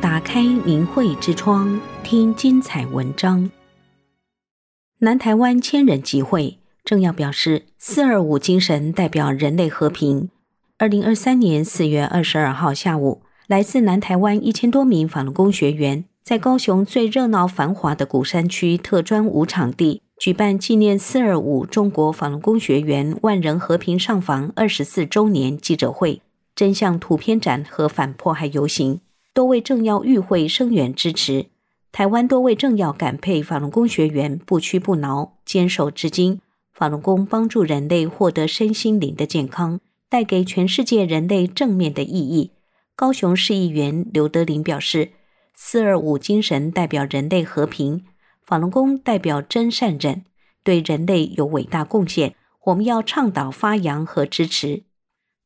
打开明慧之窗，听精彩文章。南台湾千人集会正要表示“四二五”精神代表人类和平。二零二三年四月二十二号下午，来自南台湾一千多名法轮功学员，在高雄最热闹繁华的鼓山区特专舞场地，举办纪念“四二五”中国法轮功学员万人和平上访二十四周年记者会、真相图片展和反迫害游行。多位政要与会声援支持，台湾多位政要感佩法轮功学员不屈不挠、坚守至今。法轮功帮助人类获得身心灵的健康，带给全世界人类正面的意义。高雄市议员刘德林表示：“四二五精神代表人类和平，法轮功代表真善忍，对人类有伟大贡献。我们要倡导发扬和支持。”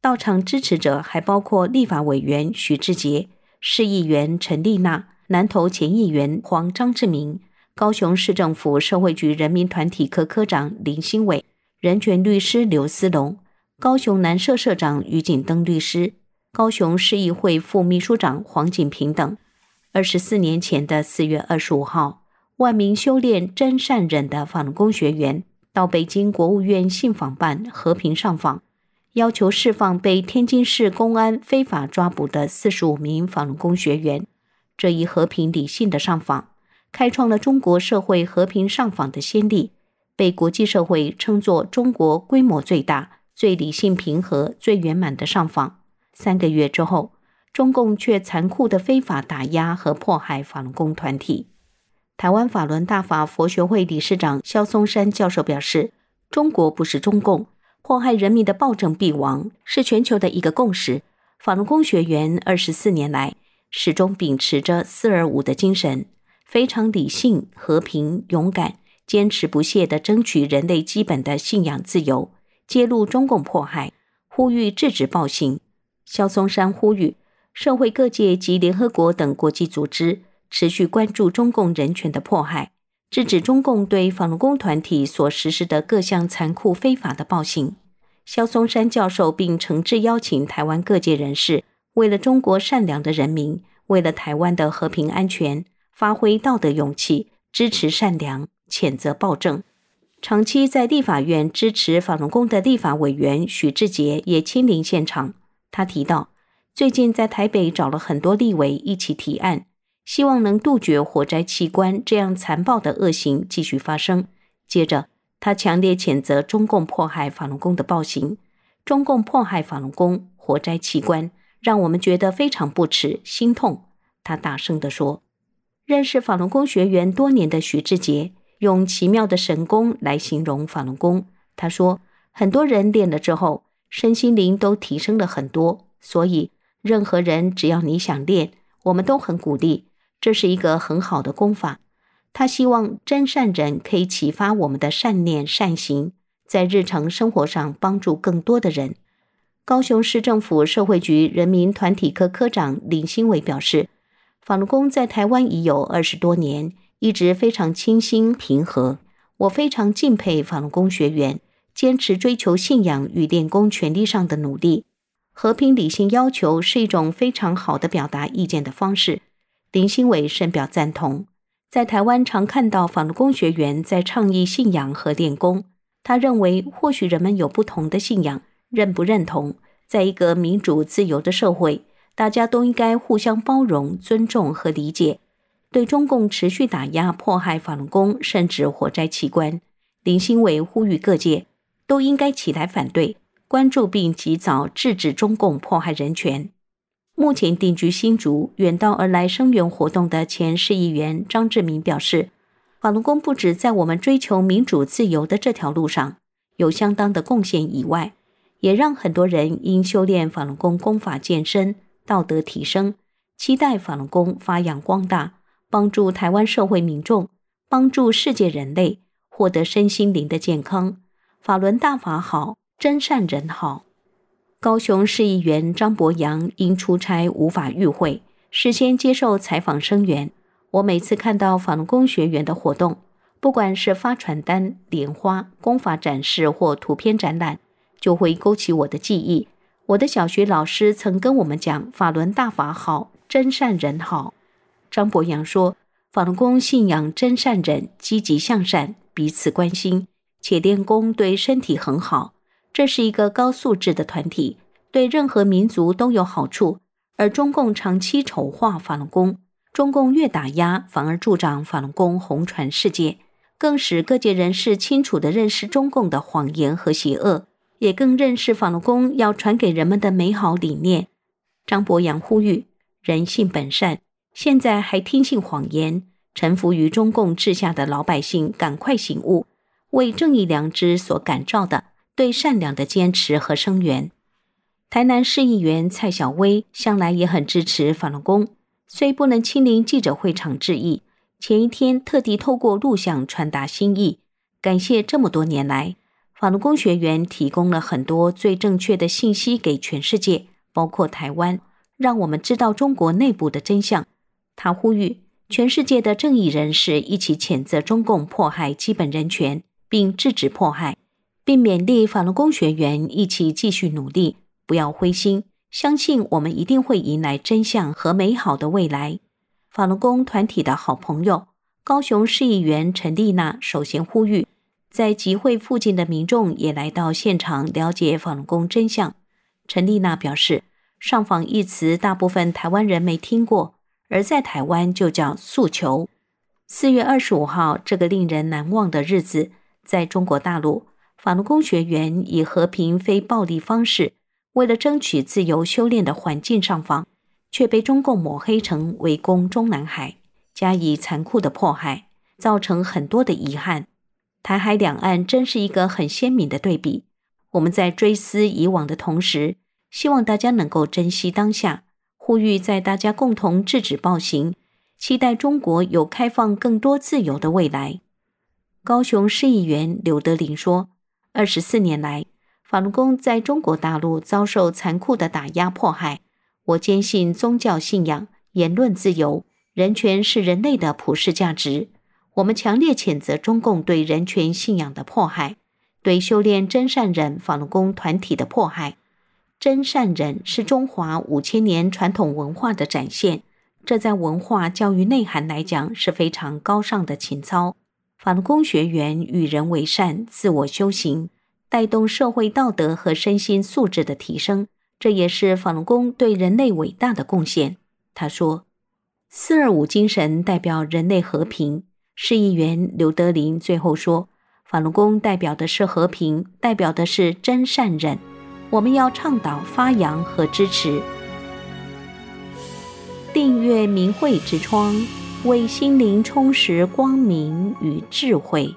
到场支持者还包括立法委员许志杰。市议员陈丽娜、南投前议员黄张志明、高雄市政府社会局人民团体科科长林兴伟、人权律师刘思龙、高雄南社社长于锦登律师、高雄市议会副秘书长黄锦平等。二十四年前的四月二十五号，万名修炼真善忍的反攻学员到北京国务院信访办和平上访。要求释放被天津市公安非法抓捕的四十五名法轮功学员。这一和平理性的上访，开创了中国社会和平上访的先例，被国际社会称作中国规模最大、最理性平和、最圆满的上访。三个月之后，中共却残酷的非法打压和迫害法轮功团体。台湾法轮大法佛学会理事长萧松山教授表示：“中国不是中共。”祸害人民的暴政必亡是全球的一个共识。法轮功学员二十四年来始终秉持着“四二五”的精神，非常理性、和平、勇敢，坚持不懈地争取人类基本的信仰自由，揭露中共迫害，呼吁制止暴行。肖松山呼吁社会各界及联合国等国际组织持续关注中共人权的迫害。制止中共对法轮功团体所实施的各项残酷非法的暴行。萧松山教授并诚挚邀请台湾各界人士，为了中国善良的人民，为了台湾的和平安全，发挥道德勇气，支持善良，谴责暴政。长期在立法院支持法轮功的立法委员许志杰也亲临现场。他提到，最近在台北找了很多立委一起提案。希望能杜绝火灾器官这样残暴的恶行继续发生。接着，他强烈谴责中共迫害法轮功的暴行。中共迫害法轮功、火灾器官，让我们觉得非常不齿、心痛。他大声地说：“认识法轮功学员多年的徐志杰，用奇妙的神功来形容法轮功。他说，很多人练了之后，身心灵都提升了很多。所以，任何人只要你想练，我们都很鼓励。”这是一个很好的功法，他希望真善人可以启发我们的善念善行，在日常生活上帮助更多的人。高雄市政府社会局人民团体科科长林兴伟表示，法轮功在台湾已有二十多年，一直非常清新平和。我非常敬佩法轮功学员坚持追求信仰与练功权利上的努力。和平理性要求是一种非常好的表达意见的方式。林兴伟深表赞同，在台湾常看到法轮功学员在倡议信仰和练功。他认为，或许人们有不同的信仰，认不认同，在一个民主自由的社会，大家都应该互相包容、尊重和理解。对中共持续打压、迫害法轮功，甚至火灾器官，林兴伟呼吁各界都应该起来反对、关注并及早制止中共迫害人权。目前定居新竹，远道而来声援活动的前市议员张志明表示，法轮功不止在我们追求民主自由的这条路上有相当的贡献以外，也让很多人因修炼法轮功功法健身、道德提升，期待法轮功发扬光大，帮助台湾社会民众，帮助世界人类获得身心灵的健康。法轮大法好，真善忍好。高雄市议员张博洋因出差无法与会，事先接受采访声援。我每次看到法轮功学员的活动，不管是发传单、莲花、功法展示或图片展览，就会勾起我的记忆。我的小学老师曾跟我们讲：“法轮大法好，真善人好。”张伯洋说，法轮功信仰真善人，积极向善，彼此关心，且练功对身体很好。这是一个高素质的团体，对任何民族都有好处。而中共长期丑化法轮功，中共越打压，反而助长法轮功红传世界，更使各界人士清楚地认识中共的谎言和邪恶，也更认识法轮功要传给人们的美好理念。张伯洋呼吁：人性本善，现在还听信谎言、臣服于中共治下的老百姓，赶快醒悟，为正义良知所感召的。对善良的坚持和声援，台南市议员蔡小薇向来也很支持法轮功，虽不能亲临记者会场致意，前一天特地透过录像传达心意，感谢这么多年来法轮功学员提供了很多最正确的信息给全世界，包括台湾，让我们知道中国内部的真相。他呼吁全世界的正义人士一起谴责中共迫害基本人权，并制止迫害。并勉励法轮功学员一起继续努力，不要灰心，相信我们一定会迎来真相和美好的未来。法轮功团体的好朋友高雄市议员陈丽娜首先呼吁，在集会附近的民众也来到现场了解法轮功真相。陈丽娜表示，上访一词大部分台湾人没听过，而在台湾就叫诉求。四月二十五号这个令人难忘的日子，在中国大陆。法轮功学员以和平非暴力方式，为了争取自由修炼的环境上访，却被中共抹黑成围攻中南海，加以残酷的迫害，造成很多的遗憾。台海两岸真是一个很鲜明的对比。我们在追思以往的同时，希望大家能够珍惜当下，呼吁在大家共同制止暴行，期待中国有开放更多自由的未来。高雄市议员刘德林说。二十四年来，法轮功在中国大陆遭受残酷的打压迫害。我坚信宗教信仰、言论自由、人权是人类的普世价值。我们强烈谴责中共对人权信仰的迫害，对修炼真善忍法轮功团体的迫害。真善忍是中华五千年传统文化的展现，这在文化教育内涵来讲是非常高尚的情操。法轮功学员与人为善，自我修行，带动社会道德和身心素质的提升，这也是法轮功对人类伟大的贡献。他说：“四二五精神代表人类和平。”市议员刘德林最后说：“法轮功代表的是和平，代表的是真善忍。我们要倡导、发扬和支持。”订阅明慧之窗。为心灵充实光明与智慧。